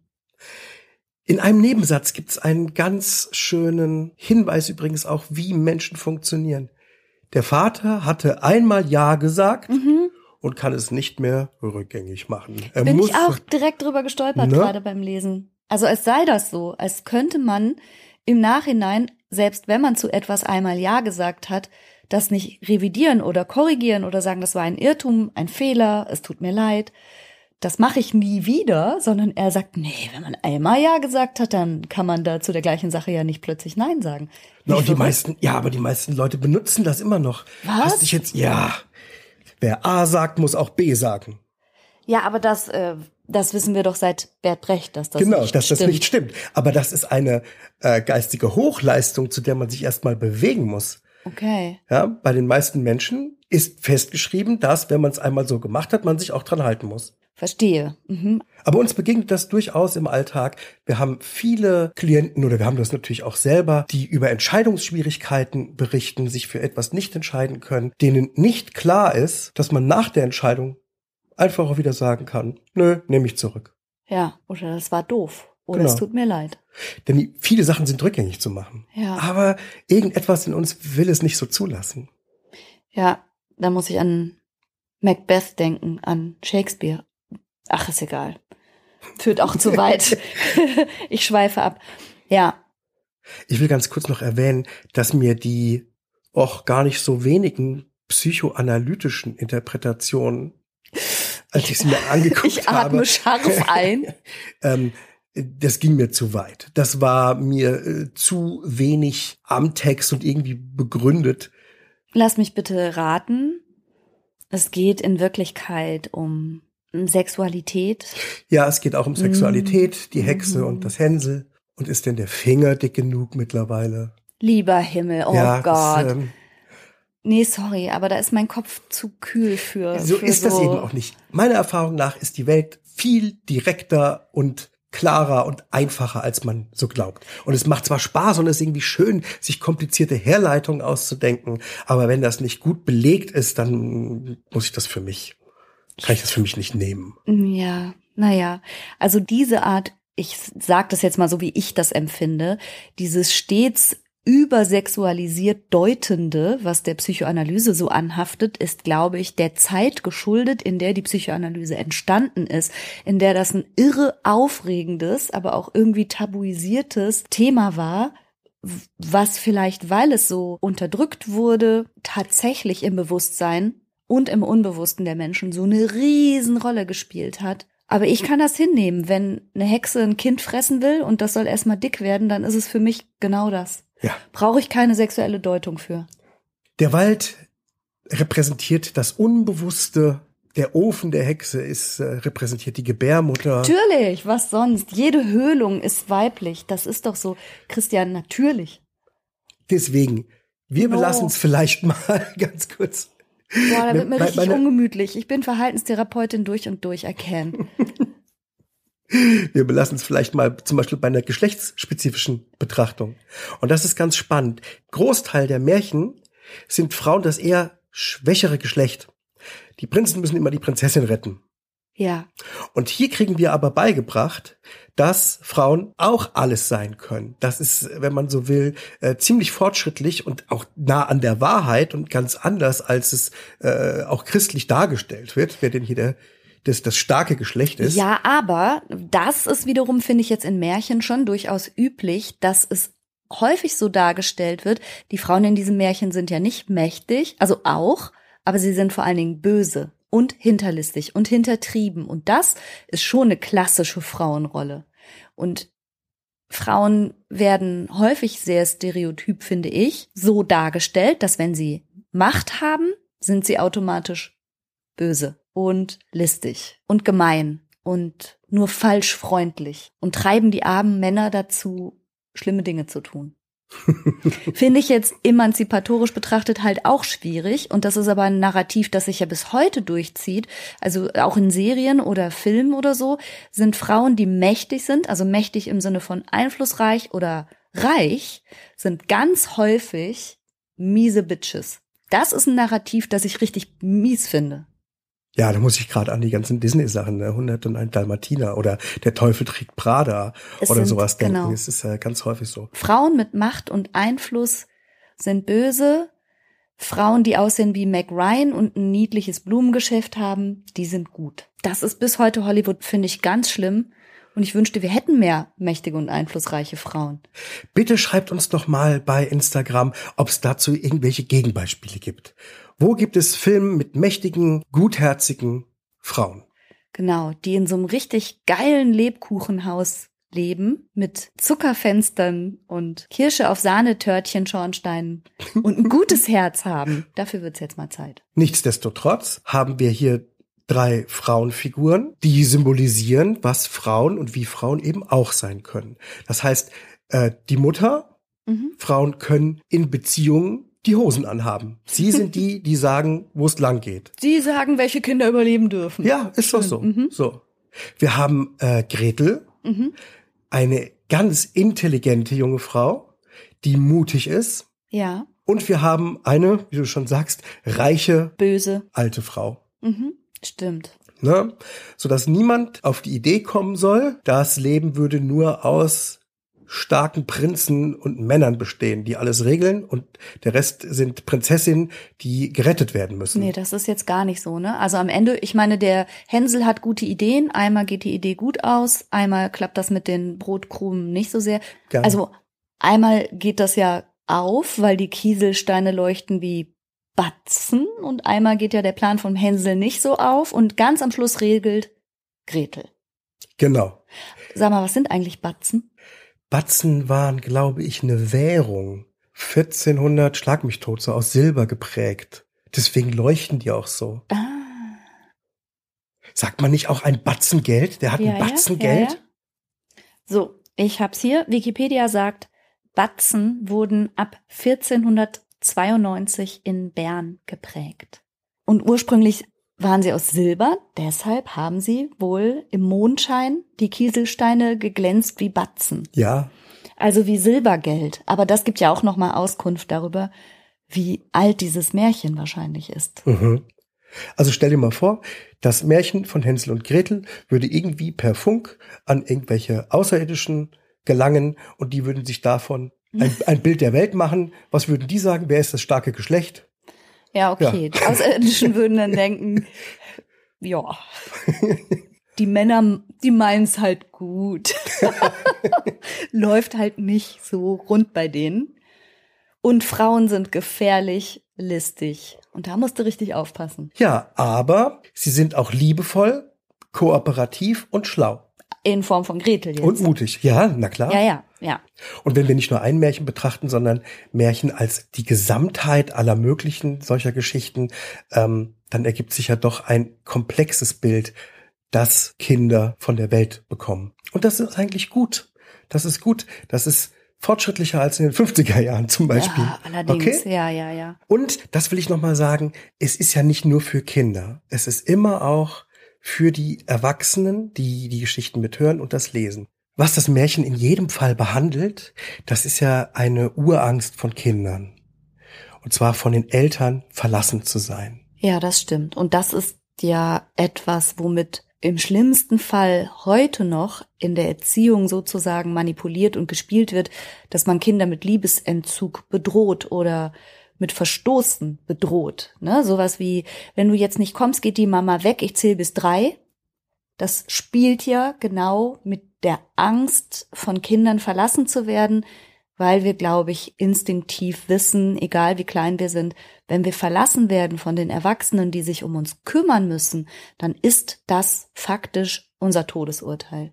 S2: In einem Nebensatz gibt es einen ganz schönen Hinweis übrigens auch, wie Menschen funktionieren. Der Vater hatte einmal Ja gesagt
S1: Mhm.
S2: und kann es nicht mehr rückgängig machen. Er
S1: Bin
S2: muss
S1: ich auch direkt drüber gestolpert,
S2: Ne?
S1: gerade beim Lesen. Also als sei das so, als könnte man im Nachhinein, selbst wenn man zu etwas einmal Ja gesagt hat, das nicht revidieren oder korrigieren oder sagen, das war ein Irrtum, ein Fehler, es tut mir leid. Das mache ich nie wieder, sondern er sagt, nee, wenn man einmal Ja gesagt hat, dann kann man da zu der gleichen Sache ja nicht plötzlich Nein sagen.
S2: Na, und die meisten, ja, aber die meisten Leute benutzen das immer noch.
S1: Was?
S2: Hast dich jetzt, ja. Wer A sagt, muss auch B sagen.
S1: Ja, aber das, äh, das wissen wir doch seit Bert Brecht, dass das
S2: genau,
S1: nicht
S2: dass das
S1: stimmt.
S2: nicht stimmt. Aber das ist eine äh, geistige Hochleistung, zu der man sich erstmal bewegen muss.
S1: Okay.
S2: Ja, bei den meisten Menschen ist festgeschrieben, dass, wenn man es einmal so gemacht hat, man sich auch dran halten muss.
S1: Verstehe. Mhm.
S2: Aber uns begegnet das durchaus im Alltag. Wir haben viele Klienten oder wir haben das natürlich auch selber, die über Entscheidungsschwierigkeiten berichten, sich für etwas nicht entscheiden können, denen nicht klar ist, dass man nach der Entscheidung einfach auch wieder sagen kann, nö, nehme ich zurück.
S1: Ja, oder das war doof. Oder
S2: Genau.
S1: es tut mir leid.
S2: Denn viele Sachen sind rückgängig zu machen.
S1: Ja.
S2: Aber irgendetwas in uns will es nicht so zulassen.
S1: Ja, da muss ich an Macbeth denken, an Shakespeare. Ach, ist egal. Führt auch zu weit. ich schweife ab. Ja,
S2: Ich will ganz kurz noch erwähnen, dass mir die auch gar nicht so wenigen psychoanalytischen Interpretationen, als ich sie mir angeguckt
S1: ich atme
S2: habe,
S1: scharf ein.
S2: ähm, das ging mir zu weit. Das war mir äh, zu wenig am Text und irgendwie begründet.
S1: Lass mich bitte raten. Es geht in Wirklichkeit um Sexualität.
S2: Ja, es geht auch um Sexualität, die
S1: Mhm.
S2: Hexe und das Hänsel. Und ist denn der Finger dick genug mittlerweile?
S1: Lieber Himmel, oh
S2: ja,
S1: Gott.
S2: Das, ähm,
S1: nee, sorry, aber da ist mein Kopf zu kühl für.
S2: so
S1: für
S2: ist das
S1: so
S2: eben auch nicht. Meiner Erfahrung nach ist die Welt viel direkter und klarer und einfacher, als man so glaubt. Und es macht zwar Spaß und es ist irgendwie schön, sich komplizierte Herleitungen auszudenken, aber wenn das nicht gut belegt ist, dann muss ich das für mich, kann ich das für mich nicht nehmen.
S1: Ja, naja, also diese Art, ich sage das jetzt mal so, wie ich das empfinde, dieses stets übersexualisiert Deutende, was der Psychoanalyse so anhaftet, ist, glaube ich, der Zeit geschuldet, in der die Psychoanalyse entstanden ist, in der das ein irre aufregendes, aber auch irgendwie tabuisiertes Thema war, was vielleicht, weil es so unterdrückt wurde, tatsächlich im Bewusstsein und im Unbewussten der Menschen so eine Riesenrolle gespielt hat. Aber ich kann das hinnehmen. Wenn eine Hexe ein Kind fressen will und das soll erstmal dick werden, dann ist es für mich genau das.
S2: Ja.
S1: Brauche ich keine sexuelle Deutung für.
S2: Der Wald repräsentiert das Unbewusste. Der Ofen der Hexe ist äh, repräsentiert die Gebärmutter.
S1: Natürlich, was sonst? Jede Höhlung ist weiblich. Das ist doch so. Christian, natürlich.
S2: Deswegen, wir
S1: No.
S2: belassen es vielleicht mal ganz kurz.
S1: Boah, da wird mir richtig
S2: meine-
S1: ungemütlich. Ich bin Verhaltenstherapeutin durch und durch erkennen.
S2: Wir belassen es vielleicht mal zum Beispiel bei einer geschlechtsspezifischen Betrachtung. Und das ist ganz spannend. Großteil der Märchen sind Frauen das eher schwächere Geschlecht. Die Prinzen müssen immer die Prinzessin retten.
S1: Ja.
S2: Und hier kriegen wir aber beigebracht, dass Frauen auch alles sein können. Das ist, wenn man so will, äh, ziemlich fortschrittlich und auch nah an der Wahrheit und ganz anders, als es äh, auch christlich dargestellt wird. Wer denn hier der das, das starke Geschlecht ist.
S1: Ja, aber das ist wiederum, finde ich jetzt in Märchen schon durchaus üblich, dass es häufig so dargestellt wird, die Frauen in diesem Märchen sind ja nicht mächtig, also auch, aber sie sind vor allen Dingen böse und hinterlistig und hintertrieben. Und das ist schon eine klassische Frauenrolle. Und Frauen werden häufig sehr stereotyp, finde ich, so dargestellt, dass wenn sie Macht haben, sind sie automatisch böse und listig und gemein und nur falsch freundlich und treiben die armen Männer dazu, schlimme Dinge zu tun. Finde ich jetzt emanzipatorisch betrachtet halt auch schwierig. Und das ist aber ein Narrativ, das sich ja bis heute durchzieht. Also auch in Serien oder Filmen oder so sind Frauen, die mächtig sind, also mächtig im Sinne von einflussreich oder reich, sind ganz häufig miese Bitches. Das ist ein Narrativ, das ich richtig mies finde.
S2: Ja, da muss ich gerade an die ganzen Disney-Sachen, ne? 101 Dalmatiner oder Der Teufel trägt Prada es oder sind, sowas denken. Genau. Es ist ja ganz häufig so.
S1: Frauen mit Macht und Einfluss sind böse. Frauen, die aussehen wie Mac Ryan und ein niedliches Blumengeschäft haben, die sind gut. Das ist bis heute Hollywood, finde ich, ganz schlimm. Und ich wünschte, wir hätten mehr mächtige und einflussreiche Frauen.
S2: Bitte schreibt uns doch mal bei Instagram, ob es dazu irgendwelche Gegenbeispiele gibt. Wo gibt es Filme mit mächtigen, gutherzigen Frauen?
S1: Genau, die in so einem richtig geilen Lebkuchenhaus leben mit Zuckerfenstern und Kirsche auf Sahnetörtchen Schornsteinen und ein gutes Herz haben. Dafür wird's jetzt mal Zeit.
S2: Nichtsdestotrotz haben wir hier drei Frauenfiguren, die symbolisieren, was Frauen und wie Frauen eben auch sein können. Das heißt, äh, die Mutter, mhm. Frauen können in Beziehungen die Hosen anhaben. Sie sind die, die sagen, wo es lang geht.
S1: Sie sagen, welche Kinder überleben dürfen.
S2: Ja, ist doch so. Mhm. So. Wir haben äh, Gretel, mhm. eine ganz intelligente junge Frau, die mutig ist.
S1: Ja.
S2: Und wir haben eine, wie du schon sagst, reiche,
S1: böse,
S2: alte Frau.
S1: Mhm. Stimmt.
S2: Ne? Sodass niemand auf die Idee kommen soll, das Leben würde nur aus starken Prinzen und Männern bestehen, die alles regeln und der Rest sind Prinzessinnen, die gerettet werden müssen.
S1: Nee, das ist jetzt gar nicht so, ne? Also am Ende, ich meine, der Hänsel hat gute Ideen, einmal geht die Idee gut aus, einmal klappt das mit den Brotkrumen nicht so sehr. Gerne. Also einmal geht das ja auf, weil die Kieselsteine leuchten wie Batzen und einmal geht ja der Plan vom Hänsel nicht so auf und ganz am Schluss regelt Gretel.
S2: Genau.
S1: Sag mal, was sind eigentlich Batzen?
S2: Batzen waren, glaube ich, eine Währung. 1400, schlag mich tot, so aus Silber geprägt. Deswegen leuchten die auch so.
S1: Ah.
S2: Sagt man nicht auch ein Batzen Geld? Der hat ja, ein Batzen ja, Geld? Ja,
S1: so, ich hab's hier. Wikipedia sagt, Batzen wurden ab 1492 in Bern geprägt. Und ursprünglich waren sie aus Silber, deshalb haben sie wohl im Mondschein die Kieselsteine geglänzt wie Batzen.
S2: Ja.
S1: Also wie Silbergeld. Aber das gibt ja auch nochmal Auskunft darüber, wie alt dieses Märchen wahrscheinlich ist.
S2: Mhm. Also stell dir mal vor, das Märchen von Hänsel und Gretel würde irgendwie per Funk an irgendwelche Außerirdischen gelangen und die würden sich davon ein, ein Bild der Welt machen. Was würden die sagen? Wer ist das starke Geschlecht?
S1: Ja, okay. Ja. Die Außerirdischen würden dann denken, ja, die Männer, die meinen es halt gut. Läuft halt nicht so rund bei denen. Und Frauen sind gefährlich, listig. Und da musst du richtig aufpassen.
S2: Ja, aber sie sind auch liebevoll, kooperativ und schlau.
S1: In Form von Gretel jetzt.
S2: Und mutig, ja, na klar.
S1: Ja, ja, ja.
S2: Und wenn wir nicht nur ein Märchen betrachten, sondern Märchen als die Gesamtheit aller möglichen solcher Geschichten, ähm, dann ergibt sich ja doch ein komplexes Bild, das Kinder von der Welt bekommen. Und das ist eigentlich gut. Das ist gut. Das ist fortschrittlicher als in den 50er Jahren zum Beispiel. Ja,
S1: allerdings, okay? ja, ja, ja.
S2: Und das will ich nochmal sagen, es ist ja nicht nur für Kinder. Es ist immer auch für die Erwachsenen, die die Geschichten mithören und das lesen. Was das Märchen in jedem Fall behandelt, das ist ja eine Urangst von Kindern. Und zwar von den Eltern verlassen zu sein.
S1: Ja, das stimmt. Und das ist ja etwas, womit im schlimmsten Fall heute noch in der Erziehung sozusagen manipuliert und gespielt wird, dass man Kinder mit Liebesentzug bedroht oder mit Verstoßen bedroht. Ne? Sowas wie, wenn du jetzt nicht kommst, geht die Mama weg, ich zähle bis drei. Das spielt ja genau mit der Angst von Kindern verlassen zu werden, weil wir, glaube ich, instinktiv wissen, egal wie klein wir sind, wenn wir verlassen werden von den Erwachsenen, die sich um uns kümmern müssen, dann ist das faktisch unser Todesurteil.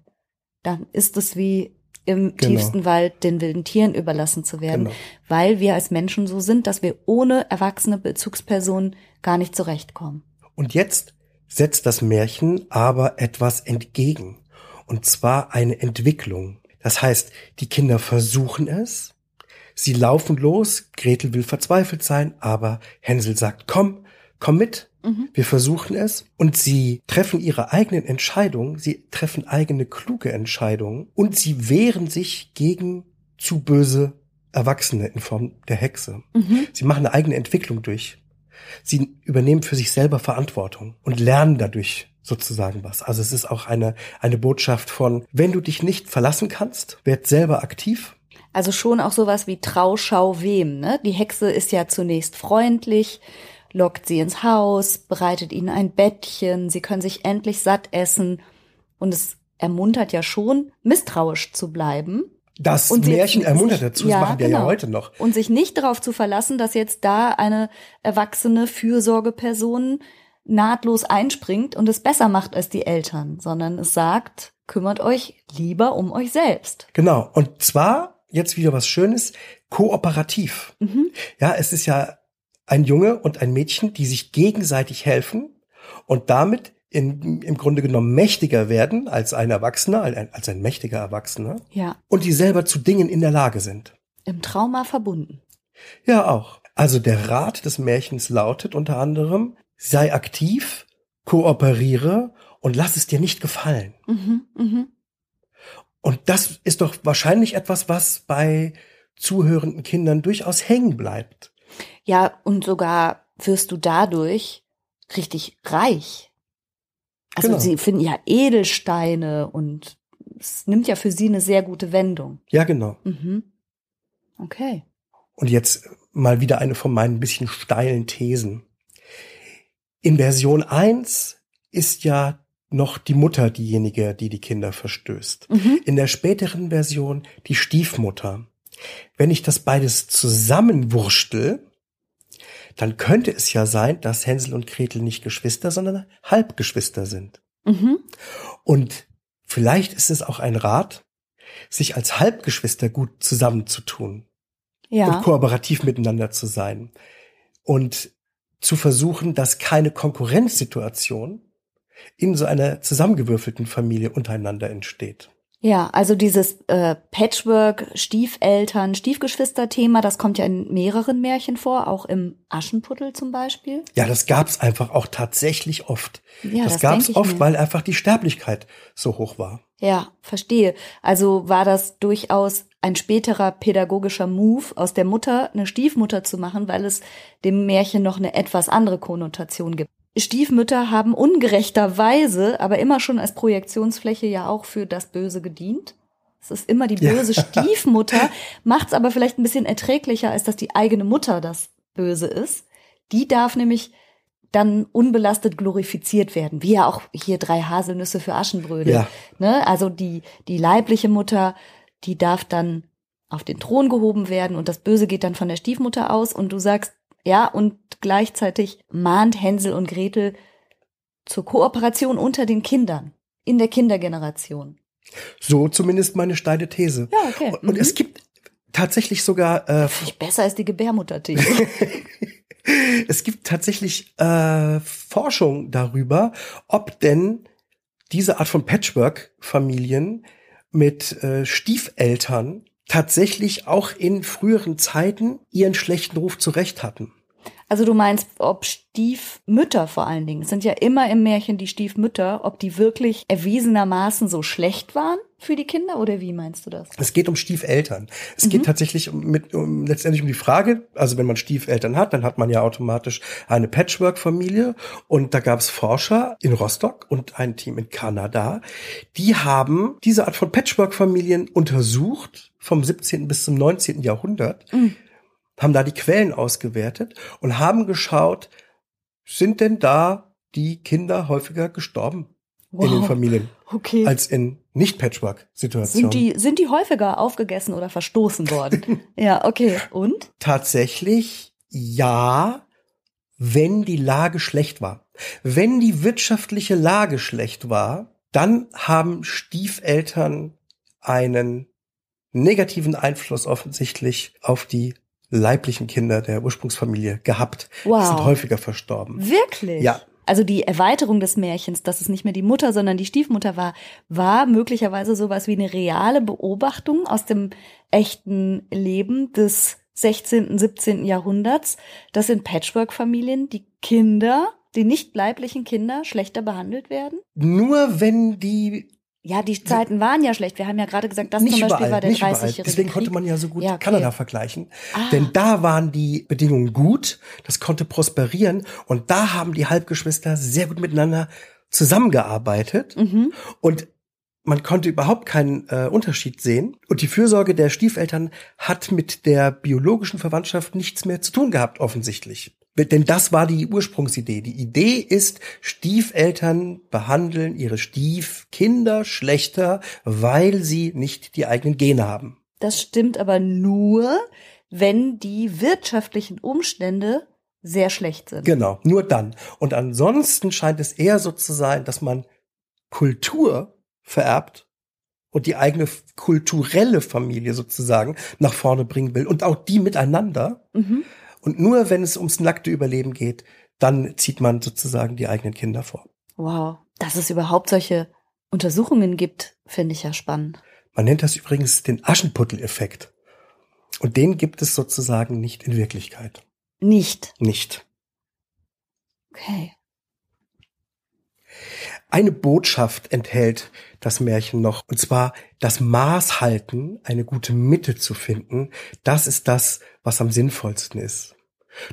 S1: Dann ist es wie im genau. tiefsten Wald den wilden Tieren überlassen zu werden, genau. weil wir als Menschen so sind, dass wir ohne erwachsene Bezugspersonen gar nicht zurechtkommen.
S2: Und jetzt setzt das Märchen aber etwas entgegen, und zwar eine Entwicklung. Das heißt, die Kinder versuchen es, sie laufen los, Gretel will verzweifelt sein, aber Hänsel sagt, komm, komm mit, mhm. wir versuchen es und sie treffen ihre eigenen Entscheidungen, sie treffen eigene kluge Entscheidungen und sie wehren sich gegen zu böse Erwachsene in Form der Hexe. Mhm. Sie machen eine eigene Entwicklung durch. Sie übernehmen für sich selber Verantwortung und lernen dadurch sozusagen was. Also es ist auch eine, eine Botschaft von, wenn du dich nicht verlassen kannst, werd selber aktiv.
S1: Also schon auch sowas wie Trauschau wem, ne? Die Hexe ist ja zunächst freundlich, lockt sie ins Haus, bereitet ihnen ein Bettchen, sie können sich endlich satt essen und es ermuntert ja schon, misstrauisch zu bleiben.
S2: Das und Märchen ermuntert dazu, ja, das machen wir genau. ja heute noch.
S1: Und sich nicht darauf zu verlassen, dass jetzt da eine erwachsene Fürsorgeperson nahtlos einspringt und es besser macht als die Eltern, sondern es sagt, kümmert euch lieber um euch selbst.
S2: Genau. Und zwar, jetzt wieder was Schönes, kooperativ. Mhm. Ja, es ist ja ein Junge und ein Mädchen, die sich gegenseitig helfen und damit in, im Grunde genommen mächtiger werden als ein Erwachsener, als ein mächtiger Erwachsener.
S1: Ja.
S2: Und die selber zu Dingen in der Lage sind.
S1: Im Trauma verbunden.
S2: Ja, auch. Also der Rat des Märchens lautet unter anderem, sei aktiv, kooperiere und lass es dir nicht gefallen. Mhm, mh. Und das ist doch wahrscheinlich etwas, was bei zuhörenden Kindern durchaus hängen bleibt.
S1: Ja, und sogar wirst du dadurch richtig reich. Also genau. sie finden ja Edelsteine und es nimmt ja für sie eine sehr gute Wendung.
S2: Ja, genau.
S1: Mhm. Okay.
S2: Und jetzt mal wieder eine von meinen bisschen steilen Thesen. In Version 1 ist ja noch die Mutter diejenige, die die Kinder verstößt. Mhm. In der späteren Version die Stiefmutter. Wenn ich das beides zusammenwurschtel, dann könnte es ja sein, dass Hänsel und Gretel nicht Geschwister, sondern Halbgeschwister sind. Mhm. Und vielleicht ist es auch ein Rat, sich als Halbgeschwister gut zusammenzutun ja. und kooperativ miteinander zu sein. Und zu versuchen, dass keine Konkurrenzsituation in so einer zusammengewürfelten Familie untereinander entsteht.
S1: Ja, also dieses äh, Patchwork, Stiefeltern, Stiefgeschwister-Thema, das kommt ja in mehreren Märchen vor, auch im Aschenputtel zum Beispiel.
S2: Ja, das gab's einfach auch tatsächlich oft. Ja, das, das gab's oft, mir. weil einfach die Sterblichkeit so hoch war.
S1: Ja, verstehe. Also war das durchaus ein späterer pädagogischer Move aus der Mutter eine Stiefmutter zu machen, weil es dem Märchen noch eine etwas andere Konnotation gibt. Stiefmütter haben ungerechterweise, aber immer schon als Projektionsfläche ja auch für das Böse gedient. Es ist immer die böse ja. Stiefmutter, macht es aber vielleicht ein bisschen erträglicher, als dass die eigene Mutter das Böse ist. Die darf nämlich dann unbelastet glorifiziert werden, wie ja auch hier drei Haselnüsse für Aschenbrödel. Ja. Ne? Also die, die leibliche Mutter, die darf dann auf den Thron gehoben werden und das Böse geht dann von der Stiefmutter aus und du sagst, ja, und gleichzeitig mahnt Hänsel und Gretel zur Kooperation unter den Kindern, in der Kindergeneration.
S2: So zumindest meine steile These.
S1: Ja, okay.
S2: Und, und mhm. es gibt tatsächlich sogar
S1: äh, besser als die Gebärmutterthese.
S2: es gibt tatsächlich äh, Forschung darüber, ob denn diese Art von Patchwork-Familien mit äh, Stiefeltern tatsächlich auch in früheren Zeiten ihren schlechten Ruf zurecht hatten.
S1: Also du meinst, ob Stiefmütter vor allen Dingen, es sind ja immer im Märchen die Stiefmütter, ob die wirklich erwiesenermaßen so schlecht waren für die Kinder oder wie meinst du das?
S2: Es geht um Stiefeltern. Es mhm. geht tatsächlich um, mit, um, letztendlich um die Frage, also wenn man Stiefeltern hat, dann hat man ja automatisch eine Patchwork-Familie und da gab es Forscher in Rostock und ein Team in Kanada, die haben diese Art von Patchwork-Familien untersucht vom 17. bis zum 19. Jahrhundert. Mhm haben da die Quellen ausgewertet und haben geschaut, sind denn da die Kinder häufiger gestorben wow. in den Familien okay. als in nicht-Patchwork-Situationen.
S1: Sind die, sind die häufiger aufgegessen oder verstoßen worden? ja, okay. Und?
S2: Tatsächlich ja, wenn die Lage schlecht war. Wenn die wirtschaftliche Lage schlecht war, dann haben Stiefeltern einen negativen Einfluss offensichtlich auf die leiblichen Kinder der Ursprungsfamilie gehabt. Wow. Die sind häufiger verstorben.
S1: Wirklich?
S2: Ja.
S1: Also die Erweiterung des Märchens, dass es nicht mehr die Mutter, sondern die Stiefmutter war, war möglicherweise sowas wie eine reale Beobachtung aus dem echten Leben des 16., 17. Jahrhunderts, dass in Patchwork-Familien die Kinder, die nicht leiblichen Kinder, schlechter behandelt werden?
S2: Nur wenn die
S1: ja, die Zeiten waren ja schlecht. Wir haben ja gerade gesagt, das
S2: nicht
S1: zum Beispiel
S2: überall,
S1: war der
S2: 30-jährige Deswegen Krieg. konnte man ja so gut ja, okay. Kanada vergleichen. Ah. Denn da waren die Bedingungen gut, das konnte prosperieren und da haben die Halbgeschwister sehr gut miteinander zusammengearbeitet mhm. und man konnte überhaupt keinen äh, Unterschied sehen. Und die Fürsorge der Stiefeltern hat mit der biologischen Verwandtschaft nichts mehr zu tun gehabt, offensichtlich. Denn das war die Ursprungsidee. Die Idee ist, Stiefeltern behandeln ihre Stiefkinder schlechter, weil sie nicht die eigenen Gene haben.
S1: Das stimmt aber nur, wenn die wirtschaftlichen Umstände sehr schlecht sind.
S2: Genau, nur dann. Und ansonsten scheint es eher so zu sein, dass man Kultur vererbt und die eigene kulturelle Familie sozusagen nach vorne bringen will und auch die miteinander. Mhm. Und nur wenn es ums nackte Überleben geht, dann zieht man sozusagen die eigenen Kinder vor.
S1: Wow, dass es überhaupt solche Untersuchungen gibt, finde ich ja spannend.
S2: Man nennt das übrigens den Aschenputtel-Effekt. Und den gibt es sozusagen nicht in Wirklichkeit.
S1: Nicht.
S2: Nicht.
S1: Okay.
S2: Eine Botschaft enthält das Märchen noch, und zwar das Maß halten, eine gute Mitte zu finden. Das ist das, was am sinnvollsten ist.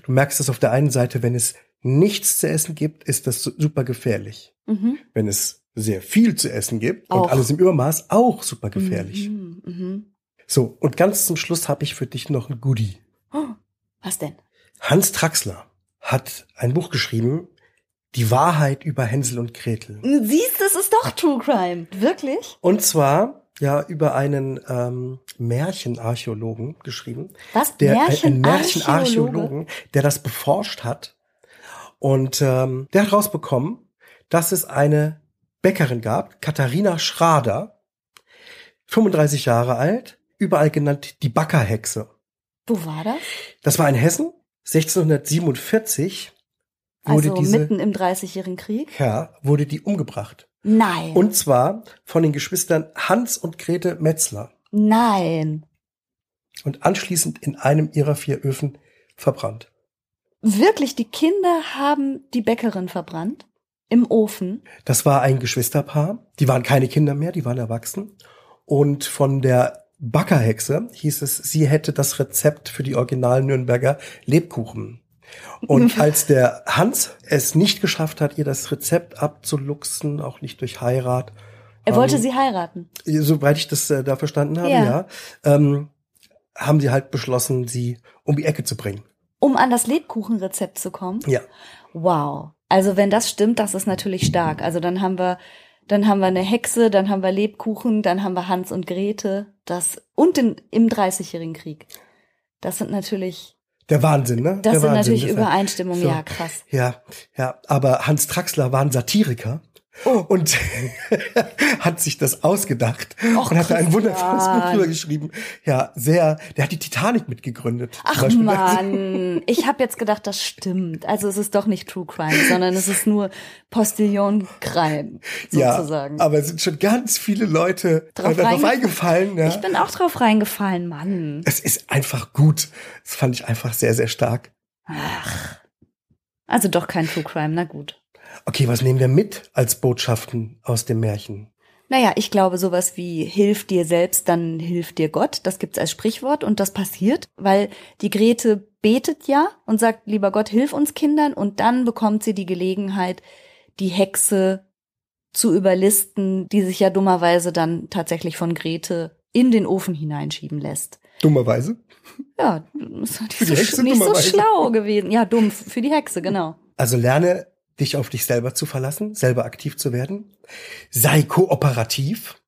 S2: Du merkst es auf der einen Seite, wenn es nichts zu essen gibt, ist das super gefährlich. Mhm. Wenn es sehr viel zu essen gibt auch. und alles im Übermaß, auch super gefährlich. Mhm, mh. So, und ganz zum Schluss habe ich für dich noch ein Goodie.
S1: Oh, was denn?
S2: Hans Traxler hat ein Buch geschrieben, Die Wahrheit über Hänsel und Gretel.
S1: Siehst, das ist doch True Crime. Wirklich?
S2: Und zwar ja über einen ähm, Märchenarchäologen geschrieben.
S1: Was?
S2: Der, Märchen ein Märchenarchäologen, der das beforscht hat. Und ähm, der hat rausbekommen, dass es eine Bäckerin gab, Katharina Schrader, 35 Jahre alt, überall genannt die Backerhexe.
S1: Wo war das?
S2: Das war in Hessen, 1647
S1: wurde also diese, mitten im Dreißigjährigen Krieg?
S2: Ja, wurde die umgebracht.
S1: Nein.
S2: Und zwar von den Geschwistern Hans und Grete Metzler.
S1: Nein.
S2: Und anschließend in einem ihrer vier Öfen verbrannt.
S1: Wirklich, die Kinder haben die Bäckerin verbrannt? Im Ofen?
S2: Das war ein Geschwisterpaar. Die waren keine Kinder mehr, die waren erwachsen. Und von der Backerhexe hieß es, sie hätte das Rezept für die originalen Nürnberger Lebkuchen und als der Hans es nicht geschafft hat, ihr das Rezept abzuluxen, auch nicht durch Heirat.
S1: Er wollte ähm, sie heiraten.
S2: Soweit ich das äh, da verstanden habe, ja. ja ähm, haben sie halt beschlossen, sie um die Ecke zu bringen.
S1: Um an das Lebkuchenrezept zu kommen?
S2: Ja.
S1: Wow. Also wenn das stimmt, das ist natürlich stark. Also dann haben wir, dann haben wir eine Hexe, dann haben wir Lebkuchen, dann haben wir Hans und Grete, das und den, im Dreißigjährigen Krieg. Das sind natürlich
S2: der Wahnsinn, ne?
S1: Das
S2: Der
S1: sind
S2: Wahnsinn.
S1: natürlich Übereinstimmungen, so. ja, krass.
S2: Ja, ja, aber Hans Traxler war ein Satiriker. Oh. Und hat sich das ausgedacht Och, und hat da ein wundervolles Buch drüber geschrieben. Ja, sehr. Der hat die Titanic mitgegründet.
S1: Ach man, ich habe jetzt gedacht, das stimmt. Also es ist doch nicht True Crime, sondern es ist nur Postillon Crime sozusagen.
S2: Ja, aber es sind schon ganz viele Leute drauf, darauf eingefallen. Ja.
S1: Ich bin auch drauf reingefallen, Mann.
S2: Es ist einfach gut. Das fand ich einfach sehr, sehr stark.
S1: Ach. Also doch kein True Crime, na gut.
S2: Okay, was nehmen wir mit als Botschaften aus dem Märchen?
S1: Naja, ich glaube sowas wie hilf dir selbst, dann hilft dir Gott. Das gibt's als Sprichwort und das passiert, weil die Grete betet ja und sagt, lieber Gott, hilf uns Kindern und dann bekommt sie die Gelegenheit, die Hexe zu überlisten, die sich ja dummerweise dann tatsächlich von Grete in den Ofen hineinschieben lässt.
S2: Dummerweise?
S1: Ja, ist nicht, so, nicht so schlau gewesen. Ja, dumm für die Hexe, genau.
S2: Also lerne dich auf dich selber zu verlassen, selber aktiv zu werden. Sei kooperativ.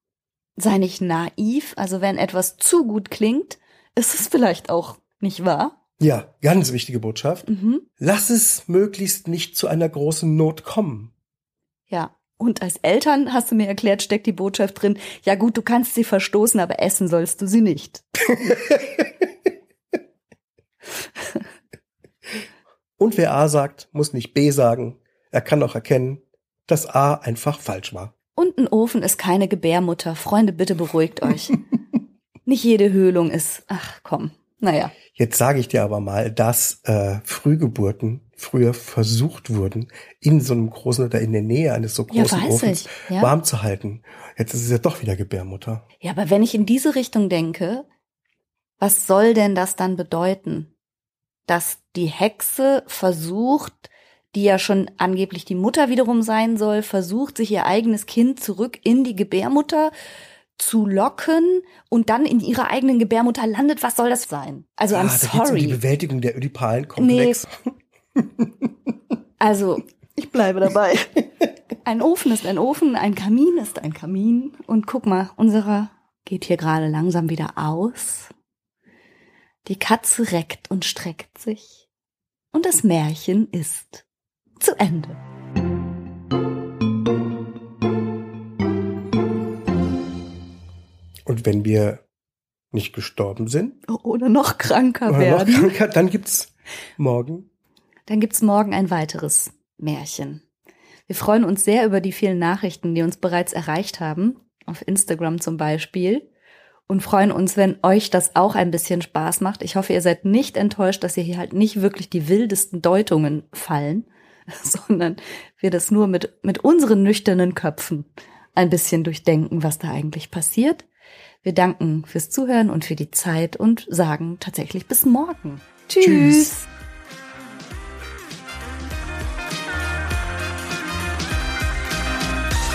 S1: Sei nicht naiv. Also wenn etwas zu gut klingt, ist es vielleicht auch nicht wahr.
S2: Ja, ganz wichtige Botschaft. Mhm. Lass es möglichst nicht zu einer großen Not kommen.
S1: Ja. Und als Eltern, hast du mir erklärt, steckt die Botschaft drin, ja gut, du kannst sie verstoßen, aber essen sollst du sie nicht.
S2: Und wer A sagt, muss nicht B sagen. Er kann auch erkennen, dass A einfach falsch war.
S1: Und ein Ofen ist keine Gebärmutter. Freunde, bitte beruhigt euch. nicht jede Höhlung ist, ach komm, naja.
S2: Jetzt sage ich dir aber mal, dass äh, Frühgeburten früher versucht wurden, in so einem großen oder in der Nähe eines so großen ja, Ofens ja. warm zu halten. Jetzt ist es ja doch wieder Gebärmutter.
S1: Ja, aber wenn ich in diese Richtung denke, was soll denn das dann bedeuten? Dass die Hexe versucht, die ja schon angeblich die Mutter wiederum sein soll, versucht, sich ihr eigenes Kind zurück in die Gebärmutter zu locken und dann in ihrer eigenen Gebärmutter landet, was soll das sein? Also, I'm ah, sorry. Um
S2: die Bewältigung der ödipalen Komplex.
S1: Nee. Also, ich bleibe dabei. Ein Ofen ist ein Ofen, ein Kamin ist ein Kamin. Und guck mal, unserer geht hier gerade langsam wieder aus. Die Katze reckt und streckt sich. Und das Märchen ist zu Ende.
S2: Und wenn wir nicht gestorben sind.
S1: Oder noch kranker oder werden. Noch kranker,
S2: dann gibt's morgen.
S1: Dann gibt's morgen ein weiteres Märchen. Wir freuen uns sehr über die vielen Nachrichten, die uns bereits erreicht haben. Auf Instagram zum Beispiel. Und freuen uns, wenn euch das auch ein bisschen Spaß macht. Ich hoffe, ihr seid nicht enttäuscht, dass ihr hier halt nicht wirklich die wildesten Deutungen fallen, sondern wir das nur mit, mit unseren nüchternen Köpfen ein bisschen durchdenken, was da eigentlich passiert. Wir danken fürs Zuhören und für die Zeit und sagen tatsächlich bis morgen. Tschüss. Tschüss.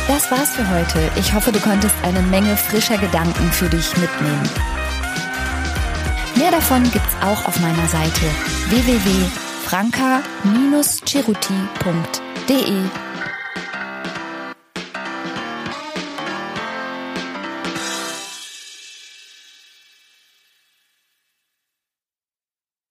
S1: Das war's für heute. Ich hoffe, du konntest eine Menge frischer Gedanken für dich mitnehmen. Mehr davon gibt's auch auf meiner Seite www.franca-ceruti.de